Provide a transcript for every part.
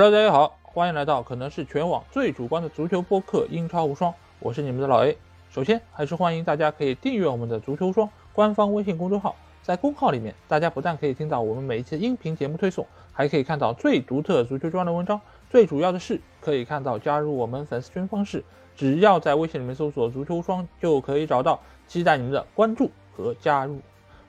Hello，大家好，欢迎来到可能是全网最主观的足球播客《英超无双》，我是你们的老 A。首先，还是欢迎大家可以订阅我们的足球双官方微信公众号，在公号里面，大家不但可以听到我们每一期音频节目推送，还可以看到最独特足球专的文章。最主要的是，可以看到加入我们粉丝群方式，只要在微信里面搜索“足球双”就可以找到。期待你们的关注和加入。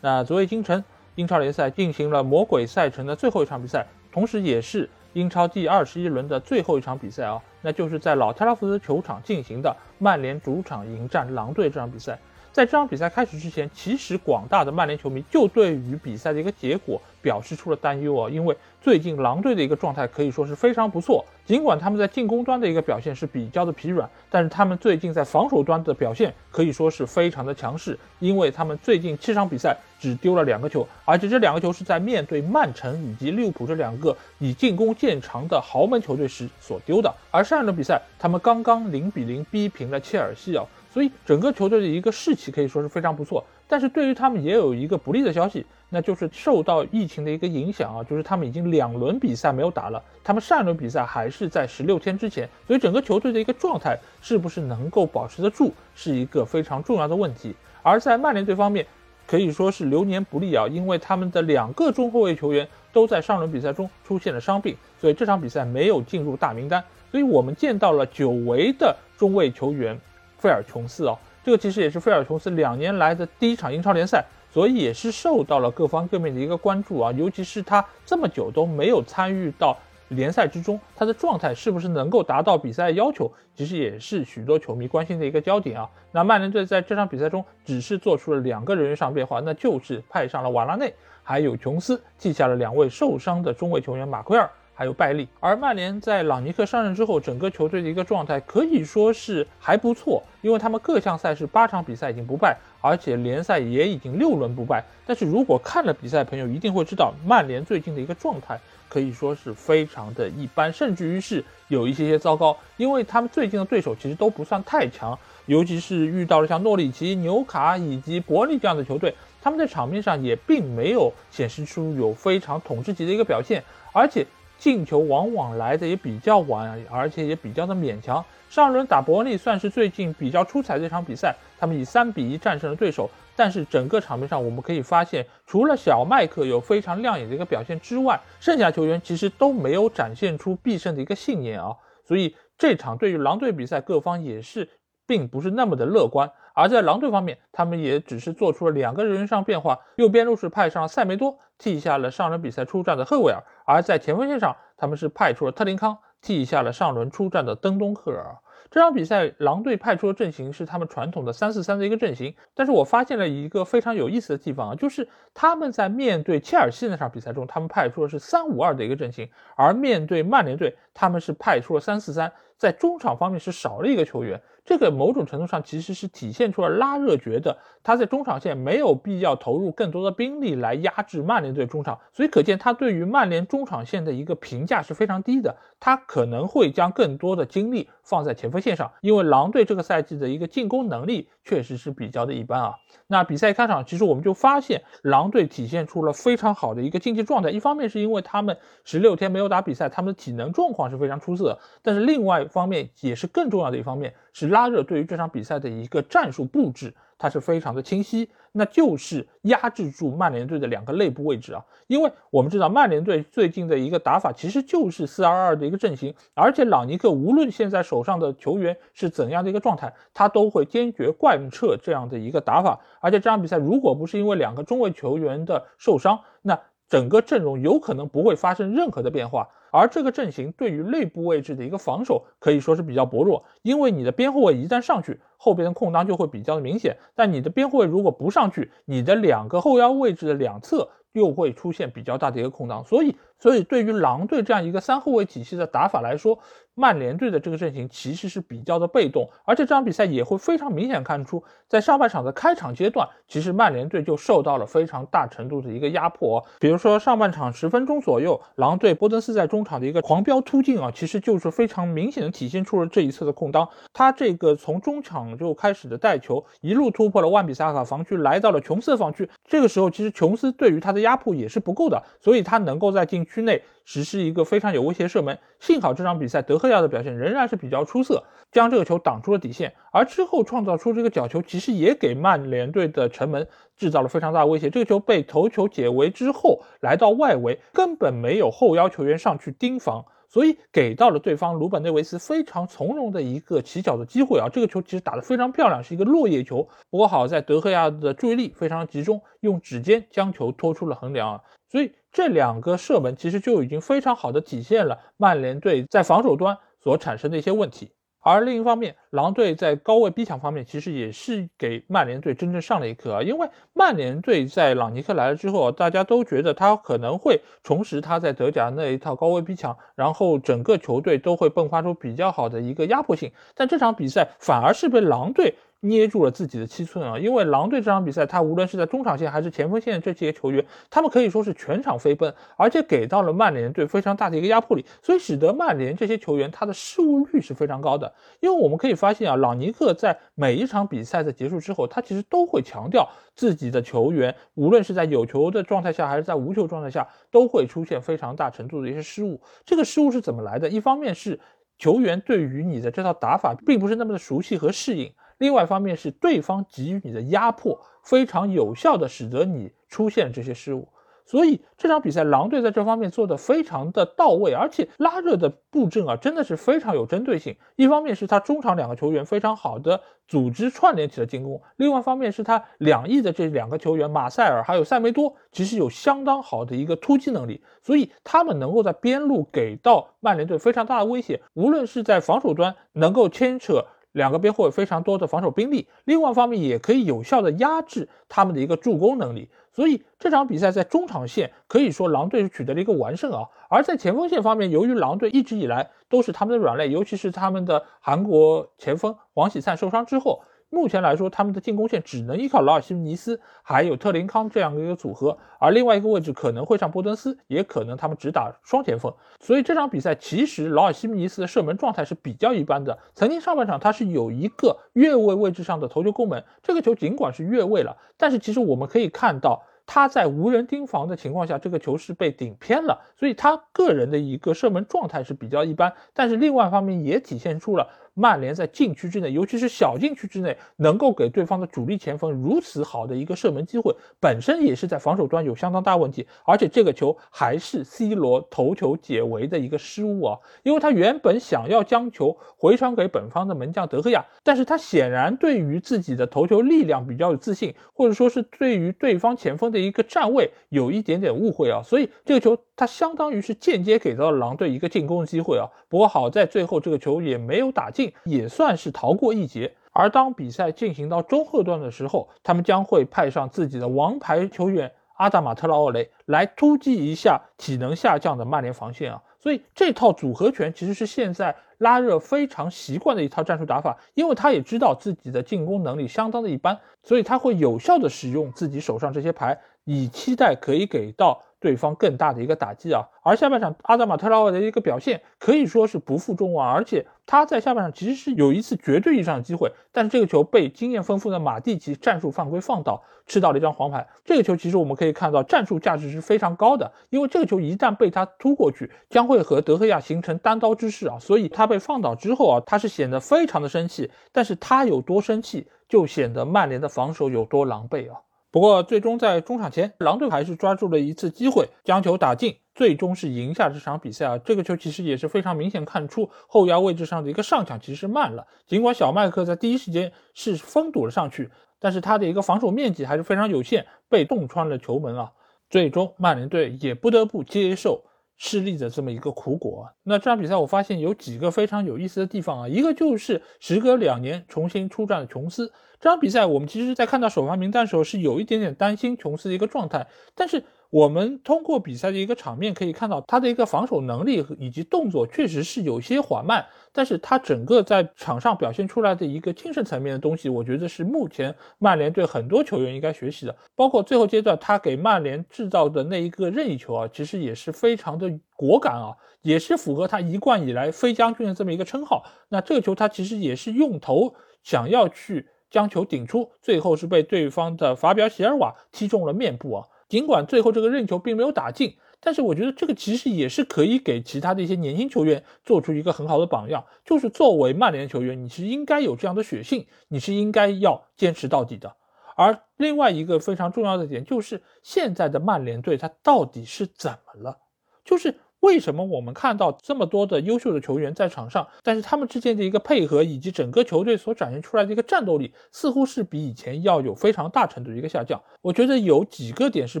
那昨夜今晨，英超联赛进行了魔鬼赛程的最后一场比赛，同时也是。英超第二十一轮的最后一场比赛啊，那就是在老特拉福德球场进行的曼联主场迎战狼队这场比赛。在这场比赛开始之前，其实广大的曼联球迷就对于比赛的一个结果表示出了担忧啊，因为最近狼队的一个状态可以说是非常不错。尽管他们在进攻端的一个表现是比较的疲软，但是他们最近在防守端的表现可以说是非常的强势，因为他们最近七场比赛只丢了两个球，而且这两个球是在面对曼城以及利物浦这两个以进攻见长的豪门球队时所丢的。而上一轮比赛，他们刚刚零比零逼平了切尔西啊。所以整个球队的一个士气可以说是非常不错，但是对于他们也有一个不利的消息，那就是受到疫情的一个影响啊，就是他们已经两轮比赛没有打了，他们上一轮比赛还是在十六天之前，所以整个球队的一个状态是不是能够保持得住，是一个非常重要的问题。而在曼联队方面，可以说是流年不利啊，因为他们的两个中后卫球员都在上轮比赛中出现了伤病，所以这场比赛没有进入大名单，所以我们见到了久违的中卫球员。费尔琼斯哦，这个其实也是费尔琼斯两年来的第一场英超联赛，所以也是受到了各方各面的一个关注啊。尤其是他这么久都没有参与到联赛之中，他的状态是不是能够达到比赛要求，其实也是许多球迷关心的一个焦点啊。那曼联队在这场比赛中只是做出了两个人员上变化，那就是派上了瓦拉内，还有琼斯，记下了两位受伤的中卫球员马奎尔。还有拜利，而曼联在朗尼克上任之后，整个球队的一个状态可以说是还不错，因为他们各项赛事八场比赛已经不败，而且联赛也已经六轮不败。但是如果看了比赛，朋友一定会知道，曼联最近的一个状态可以说是非常的一般，甚至于是有一些些糟糕，因为他们最近的对手其实都不算太强，尤其是遇到了像诺里奇、纽卡以及伯利这样的球队，他们在场面上也并没有显示出有非常统治级的一个表现，而且。进球往往来的也比较晚，而且也比较的勉强。上轮打伯利算是最近比较出彩的一场比赛，他们以三比一战胜了对手。但是整个场面上，我们可以发现，除了小麦克有非常亮眼的一个表现之外，剩下球员其实都没有展现出必胜的一个信念啊。所以这场对于狼队比赛，各方也是并不是那么的乐观。而在狼队方面，他们也只是做出了两个人员上变化，右边路是派上了塞梅多，替下了上轮比赛出战的赫维尔；而在前锋线上，他们是派出了特林康，替下了上轮出战的登东赫尔。这场比赛，狼队派出的阵型是他们传统的三四三的一个阵型，但是我发现了一个非常有意思的地方啊，就是他们在面对切尔西那场比赛中，他们派出的是三五二的一个阵型，而面对曼联队，他们是派出了三四三，在中场方面是少了一个球员。这个某种程度上其实是体现出了拉热觉得他在中场线没有必要投入更多的兵力来压制曼联队中场，所以可见他对于曼联中场线的一个评价是非常低的。他可能会将更多的精力放在前锋线上，因为狼队这个赛季的一个进攻能力确实是比较的一般啊。那比赛开场，其实我们就发现狼队体现出了非常好的一个竞技状态。一方面是因为他们十六天没有打比赛，他们的体能状况是非常出色的。但是另外一方面也是更重要的一方面是拉热对于这场比赛的一个战术布置。它是非常的清晰，那就是压制住曼联队的两个内部位置啊，因为我们知道曼联队最近的一个打法其实就是四二二的一个阵型，而且朗尼克无论现在手上的球员是怎样的一个状态，他都会坚决贯彻这样的一个打法，而且这场比赛如果不是因为两个中卫球员的受伤，那整个阵容有可能不会发生任何的变化。而这个阵型对于内部位置的一个防守可以说是比较薄弱，因为你的边后卫一旦上去，后边的空当就会比较的明显。但你的边后卫如果不上去，你的两个后腰位置的两侧。又会出现比较大的一个空档，所以，所以对于狼队这样一个三后卫体系的打法来说，曼联队的这个阵型其实是比较的被动，而且这场比赛也会非常明显看出，在上半场的开场阶段，其实曼联队就受到了非常大程度的一个压迫。比如说上半场十分钟左右，狼队波登斯在中场的一个狂飙突进啊，其实就是非常明显的体现出了这一侧的空当。他这个从中场就开始的带球，一路突破了万比萨卡防区，来到了琼斯的防区。这个时候，其实琼斯对于他的压迫也是不够的，所以他能够在进区内实施一个非常有威胁射门。幸好这场比赛德赫亚的表现仍然是比较出色，将这个球挡出了底线。而之后创造出这个角球，其实也给曼联队的城门制造了非常大的威胁。这个球被头球解围之后，来到外围，根本没有后腰球员上去盯防。所以给到了对方鲁本内维斯非常从容的一个起脚的机会啊！这个球其实打得非常漂亮，是一个落叶球。不过好在德赫亚的注意力非常集中，用指尖将球拖出了横梁啊！所以这两个射门其实就已经非常好的体现了曼联队在防守端所产生的一些问题。而另一方面，狼队在高位逼抢方面，其实也是给曼联队真正上了一课啊！因为曼联队在朗尼克来了之后，大家都觉得他可能会重拾他在德甲那一套高位逼抢，然后整个球队都会迸发出比较好的一个压迫性。但这场比赛反而是被狼队。捏住了自己的七寸啊！因为狼队这场比赛，他无论是在中场线还是前锋线这些球员，他们可以说是全场飞奔，而且给到了曼联队非常大的一个压迫力，所以使得曼联这些球员他的失误率是非常高的。因为我们可以发现啊，朗尼克在每一场比赛的结束之后，他其实都会强调自己的球员，无论是在有球的状态下还是在无球状态下，都会出现非常大程度的一些失误。这个失误是怎么来的？一方面是球员对于你的这套打法并不是那么的熟悉和适应。另外一方面是对方给予你的压迫非常有效的，使得你出现这些失误。所以这场比赛狼队在这方面做的非常的到位，而且拉热的布阵啊真的是非常有针对性。一方面是他中场两个球员非常好的组织串联起了进攻，另外一方面是他两翼的这两个球员马塞尔还有塞梅多其实有相当好的一个突击能力，所以他们能够在边路给到曼联队非常大的威胁，无论是在防守端能够牵扯。两个边会有非常多的防守兵力，另外一方面也可以有效的压制他们的一个助攻能力，所以这场比赛在中场线可以说狼队是取得了一个完胜啊。而在前锋线方面，由于狼队一直以来都是他们的软肋，尤其是他们的韩国前锋黄喜灿受伤之后。目前来说，他们的进攻线只能依靠劳尔西尼斯还有特林康这样的一个组合，而另外一个位置可能会上波登斯，也可能他们只打双前锋。所以这场比赛其实劳尔西尼斯的射门状态是比较一般的。曾经上半场他是有一个越位位置上的头球攻门，这个球尽管是越位了，但是其实我们可以看到他在无人盯防的情况下，这个球是被顶偏了，所以他个人的一个射门状态是比较一般。但是另外一方面也体现出了。曼联在禁区之内，尤其是小禁区之内，能够给对方的主力前锋如此好的一个射门机会，本身也是在防守端有相当大问题。而且这个球还是 C 罗头球解围的一个失误啊，因为他原本想要将球回传给本方的门将德赫亚，但是他显然对于自己的头球力量比较有自信，或者说是对于对方前锋的一个站位有一点点误会啊，所以这个球他相当于是间接给到了狼队一个进攻机会啊。不过好在最后这个球也没有打进。也算是逃过一劫。而当比赛进行到中后段的时候，他们将会派上自己的王牌球员阿达马特拉奥雷来突击一下体能下降的曼联防线啊。所以这套组合拳其实是现在拉热非常习惯的一套战术打法，因为他也知道自己的进攻能力相当的一般，所以他会有效的使用自己手上这些牌，以期待可以给到。对方更大的一个打击啊，而下半场阿达马特拉奥的一个表现可以说是不负众望，而且他在下半场其实是有一次绝对意义上的机会，但是这个球被经验丰富的马蒂奇战术犯规放倒，吃到了一张黄牌。这个球其实我们可以看到战术价值是非常高的，因为这个球一旦被他突过去，将会和德赫亚形成单刀之势啊，所以他他被放倒之后啊，他是显得非常的生气，但是他有多生气，就显得曼联的防守有多狼狈啊。不过，最终在中场前，狼队还是抓住了一次机会，将球打进，最终是赢下这场比赛啊！这个球其实也是非常明显看出后腰位置上的一个上抢其实慢了。尽管小麦克在第一时间是封堵了上去，但是他的一个防守面积还是非常有限，被洞穿了球门啊！最终曼联队也不得不接受。失利的这么一个苦果。那这场比赛我发现有几个非常有意思的地方啊，一个就是时隔两年重新出战的琼斯。这场比赛我们其实在看到首发名单的时候是有一点点担心琼斯的一个状态，但是。我们通过比赛的一个场面可以看到，他的一个防守能力以及动作确实是有些缓慢，但是他整个在场上表现出来的一个精神层面的东西，我觉得是目前曼联队很多球员应该学习的。包括最后阶段他给曼联制造的那一个任意球啊，其实也是非常的果敢啊，也是符合他一贯以来飞将军的这么一个称号。那这个球他其实也是用头。想要去将球顶出，最后是被对方的法比奥席尔瓦踢中了面部啊。尽管最后这个任球并没有打进，但是我觉得这个其实也是可以给其他的一些年轻球员做出一个很好的榜样，就是作为曼联球员，你是应该有这样的血性，你是应该要坚持到底的。而另外一个非常重要的点就是，现在的曼联队他到底是怎么了？就是。为什么我们看到这么多的优秀的球员在场上，但是他们之间的一个配合以及整个球队所展现出来的一个战斗力，似乎是比以前要有非常大程度的一个下降？我觉得有几个点是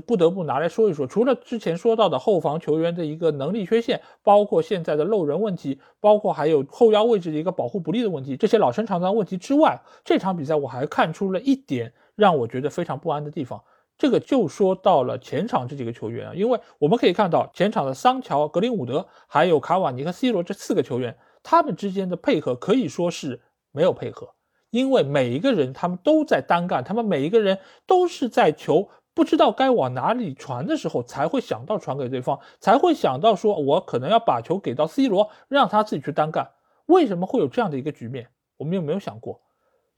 不得不拿来说一说。除了之前说到的后防球员的一个能力缺陷，包括现在的漏人问题，包括还有后腰位置的一个保护不力的问题，这些老生常谈问题之外，这场比赛我还看出了一点让我觉得非常不安的地方。这个就说到了前场这几个球员啊，因为我们可以看到前场的桑乔、格林伍德还有卡瓦尼和 C 罗这四个球员，他们之间的配合可以说是没有配合，因为每一个人他们都在单干，他们每一个人都是在球不知道该往哪里传的时候才会想到传给对方，才会想到说我可能要把球给到 C 罗，让他自己去单干。为什么会有这样的一个局面？我们有没有想过，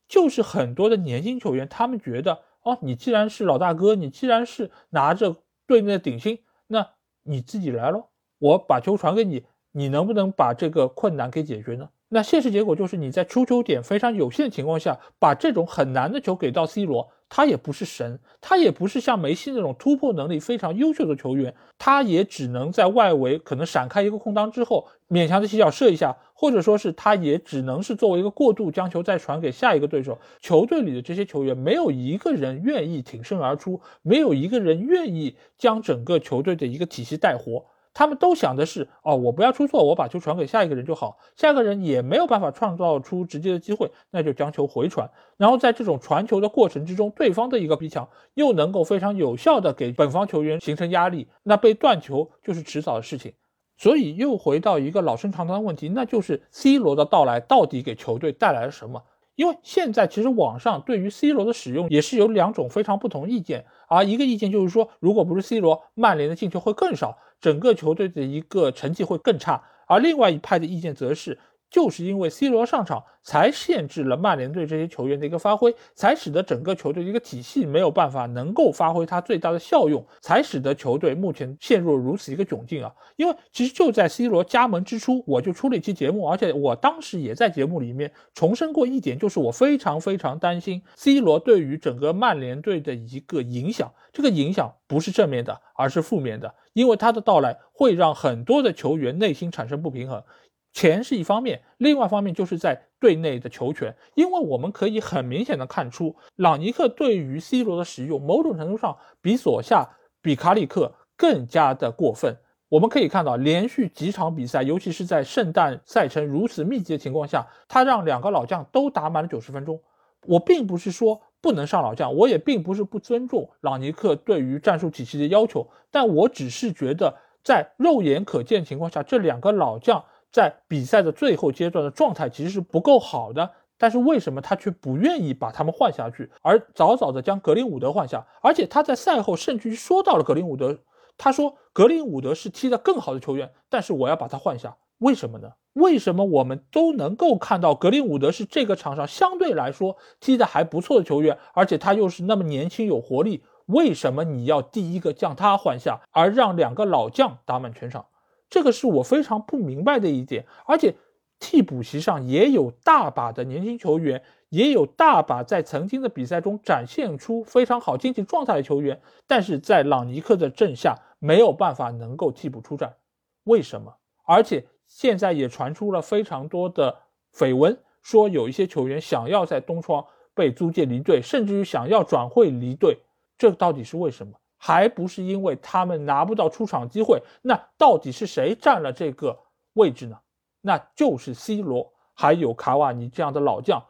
就是很多的年轻球员他们觉得。哦，你既然是老大哥，你既然是拿着队内的顶薪，那你自己来咯，我把球传给你，你能不能把这个困难给解决呢？那现实结果就是你在出球点非常有限的情况下，把这种很难的球给到 C 罗。他也不是神，他也不是像梅西那种突破能力非常优秀的球员，他也只能在外围可能闪开一个空当之后，勉强的起脚射一下，或者说是他也只能是作为一个过渡，将球再传给下一个对手。球队里的这些球员没有一个人愿意挺身而出，没有一个人愿意将整个球队的一个体系带活。他们都想的是，哦，我不要出错，我把球传给下一个人就好，下一个人也没有办法创造出直接的机会，那就将球回传，然后在这种传球的过程之中，对方的一个逼抢又能够非常有效的给本方球员形成压力，那被断球就是迟早的事情。所以又回到一个老生常谈的问题，那就是 C 罗的到来到底给球队带来了什么？因为现在其实网上对于 C 罗的使用也是有两种非常不同意见，而一个意见就是说，如果不是 C 罗，曼联的进球会更少，整个球队的一个成绩会更差。而另外一派的意见则是。就是因为 C 罗上场，才限制了曼联队这些球员的一个发挥，才使得整个球队的一个体系没有办法能够发挥它最大的效用，才使得球队目前陷入如此一个窘境啊！因为其实就在 C 罗加盟之初，我就出了一期节目，而且我当时也在节目里面重申过一点，就是我非常非常担心 C 罗对于整个曼联队的一个影响，这个影响不是正面的，而是负面的，因为他的到来会让很多的球员内心产生不平衡。钱是一方面，另外一方面就是在队内的球权，因为我们可以很明显的看出，朗尼克对于 C 罗的使用，某种程度上比索夏、比卡里克更加的过分。我们可以看到，连续几场比赛，尤其是在圣诞赛程如此密集的情况下，他让两个老将都打满了九十分钟。我并不是说不能上老将，我也并不是不尊重朗尼克对于战术体系的要求，但我只是觉得，在肉眼可见情况下，这两个老将。在比赛的最后阶段的状态其实是不够好的，但是为什么他却不愿意把他们换下去，而早早的将格林伍德换下？而且他在赛后甚至于说到了格林伍德，他说格林伍德是踢得更好的球员，但是我要把他换下，为什么呢？为什么我们都能够看到格林伍德是这个场上相对来说踢得还不错的球员，而且他又是那么年轻有活力，为什么你要第一个将他换下，而让两个老将打满全场？这个是我非常不明白的一点，而且替补席上也有大把的年轻球员，也有大把在曾经的比赛中展现出非常好竞技状态的球员，但是在朗尼克的阵下没有办法能够替补出战，为什么？而且现在也传出了非常多的绯闻，说有一些球员想要在东窗被租借离队，甚至于想要转会离队，这到底是为什么？还不是因为他们拿不到出场机会，那到底是谁占了这个位置呢？那就是 C 罗还有卡瓦尼这样的老将。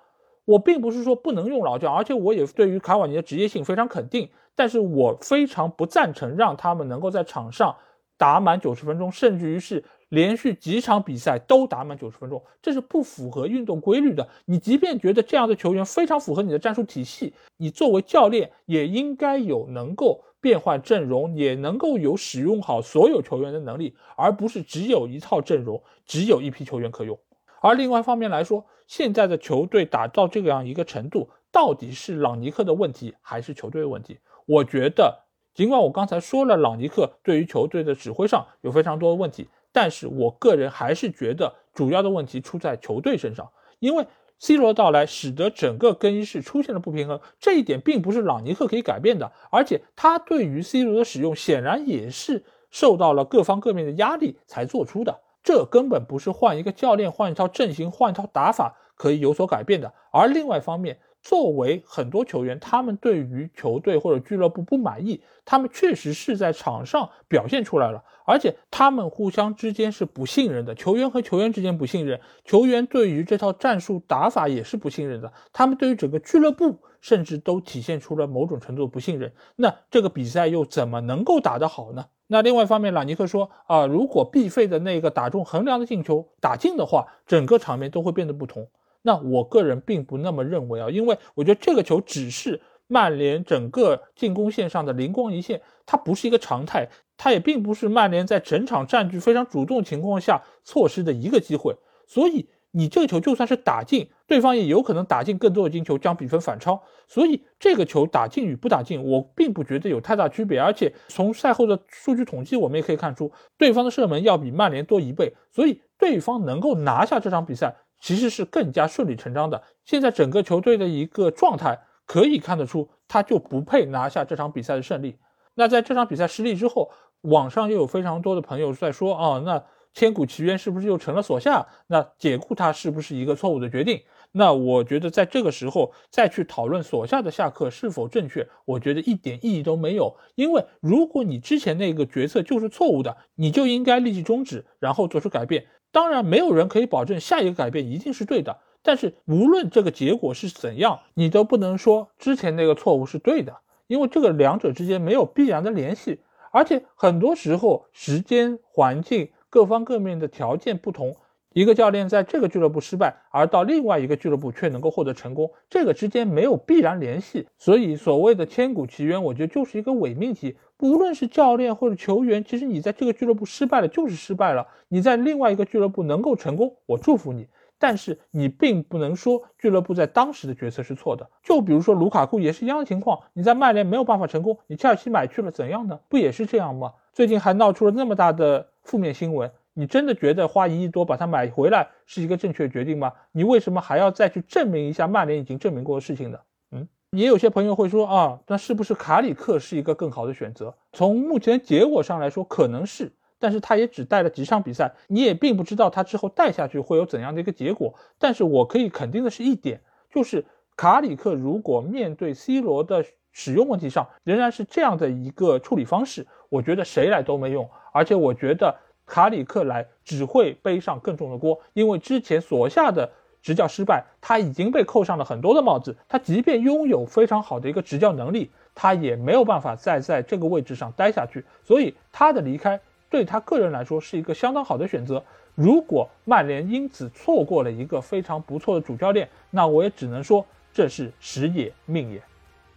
我并不是说不能用老将，而且我也对于卡瓦尼的职业性非常肯定，但是我非常不赞成让他们能够在场上打满九十分钟，甚至于是。连续几场比赛都打满九十分钟，这是不符合运动规律的。你即便觉得这样的球员非常符合你的战术体系，你作为教练也应该有能够变换阵容，也能够有使用好所有球员的能力，而不是只有一套阵容，只有一批球员可用。而另外一方面来说，现在的球队打到这样一个程度，到底是朗尼克的问题还是球队的问题？我觉得，尽管我刚才说了朗尼克对于球队的指挥上有非常多的问题，但是我个人还是觉得主要的问题出在球队身上，因为 C 罗的到来使得整个更衣室出现了不平衡，这一点并不是朗尼克可以改变的，而且他对于 C 罗的使用显然也是受到了各方各面的压力才做出的。这根本不是换一个教练、换一套阵型、换一套打法可以有所改变的。而另外一方面，作为很多球员，他们对于球队或者俱乐部不满意，他们确实是在场上表现出来了，而且他们互相之间是不信任的。球员和球员之间不信任，球员对于这套战术打法也是不信任的。他们对于整个俱乐部甚至都体现出了某种程度的不信任。那这个比赛又怎么能够打得好呢？那另外一方面，朗尼克说啊，如果必费的那个打中横梁的进球打进的话，整个场面都会变得不同。那我个人并不那么认为啊，因为我觉得这个球只是曼联整个进攻线上的灵光一现，它不是一个常态，它也并不是曼联在整场占据非常主动情况下错失的一个机会，所以。你这个球就算是打进，对方也有可能打进更多的进球，将比分反超。所以这个球打进与不打进，我并不觉得有太大区别。而且从赛后的数据统计，我们也可以看出，对方的射门要比曼联多一倍，所以对方能够拿下这场比赛，其实是更加顺理成章的。现在整个球队的一个状态可以看得出，他就不配拿下这场比赛的胜利。那在这场比赛失利之后，网上又有非常多的朋友在说啊，那。千古奇冤是不是又成了所下？那解雇他是不是一个错误的决定？那我觉得在这个时候再去讨论所下的下课是否正确，我觉得一点意义都没有。因为如果你之前那个决策就是错误的，你就应该立即终止，然后做出改变。当然，没有人可以保证下一个改变一定是对的，但是无论这个结果是怎样，你都不能说之前那个错误是对的，因为这个两者之间没有必然的联系，而且很多时候时间环境。各方各面的条件不同，一个教练在这个俱乐部失败，而到另外一个俱乐部却能够获得成功，这个之间没有必然联系。所以所谓的千古奇冤，我觉得就是一个伪命题。无论是教练或者球员，其实你在这个俱乐部失败了就是失败了，你在另外一个俱乐部能够成功，我祝福你。但是你并不能说俱乐部在当时的决策是错的。就比如说卢卡库也是一样的情况，你在曼联没有办法成功，你切尔西买去了怎样呢？不也是这样吗？最近还闹出了那么大的。负面新闻，你真的觉得花一亿多把它买回来是一个正确决定吗？你为什么还要再去证明一下曼联已经证明过的事情呢？嗯，也有些朋友会说啊，那是不是卡里克是一个更好的选择？从目前结果上来说，可能是，但是他也只带了几场比赛，你也并不知道他之后带下去会有怎样的一个结果。但是我可以肯定的是一点，就是卡里克如果面对 C 罗的使用问题上仍然是这样的一个处理方式，我觉得谁来都没用。而且我觉得卡里克来只会背上更重的锅，因为之前所下的执教失败，他已经被扣上了很多的帽子。他即便拥有非常好的一个执教能力，他也没有办法再在这个位置上待下去。所以他的离开对他个人来说是一个相当好的选择。如果曼联因此错过了一个非常不错的主教练，那我也只能说这是时也命也。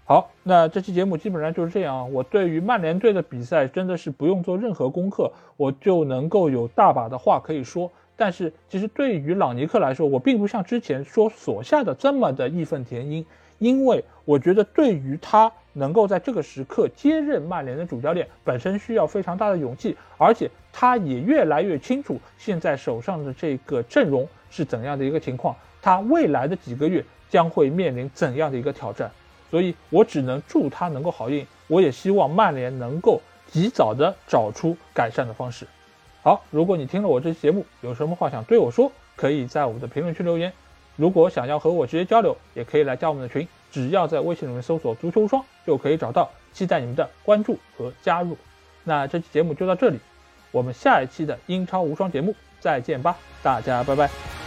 好，那这期节目基本上就是这样。我对于曼联队的比赛真的是不用做任何功课，我就能够有大把的话可以说。但是其实对于朗尼克来说，我并不像之前说所下的这么的义愤填膺，因为我觉得对于他能够在这个时刻接任曼联的主教练，本身需要非常大的勇气，而且他也越来越清楚现在手上的这个阵容是怎样的一个情况，他未来的几个月将会面临怎样的一个挑战。所以我只能祝他能够好运，我也希望曼联能够及早的找出改善的方式。好，如果你听了我这期节目，有什么话想对我说，可以在我们的评论区留言。如果想要和我直接交流，也可以来加我们的群，只要在微信里面搜索“足球无双”就可以找到。期待你们的关注和加入。那这期节目就到这里，我们下一期的英超无双节目再见吧，大家拜拜。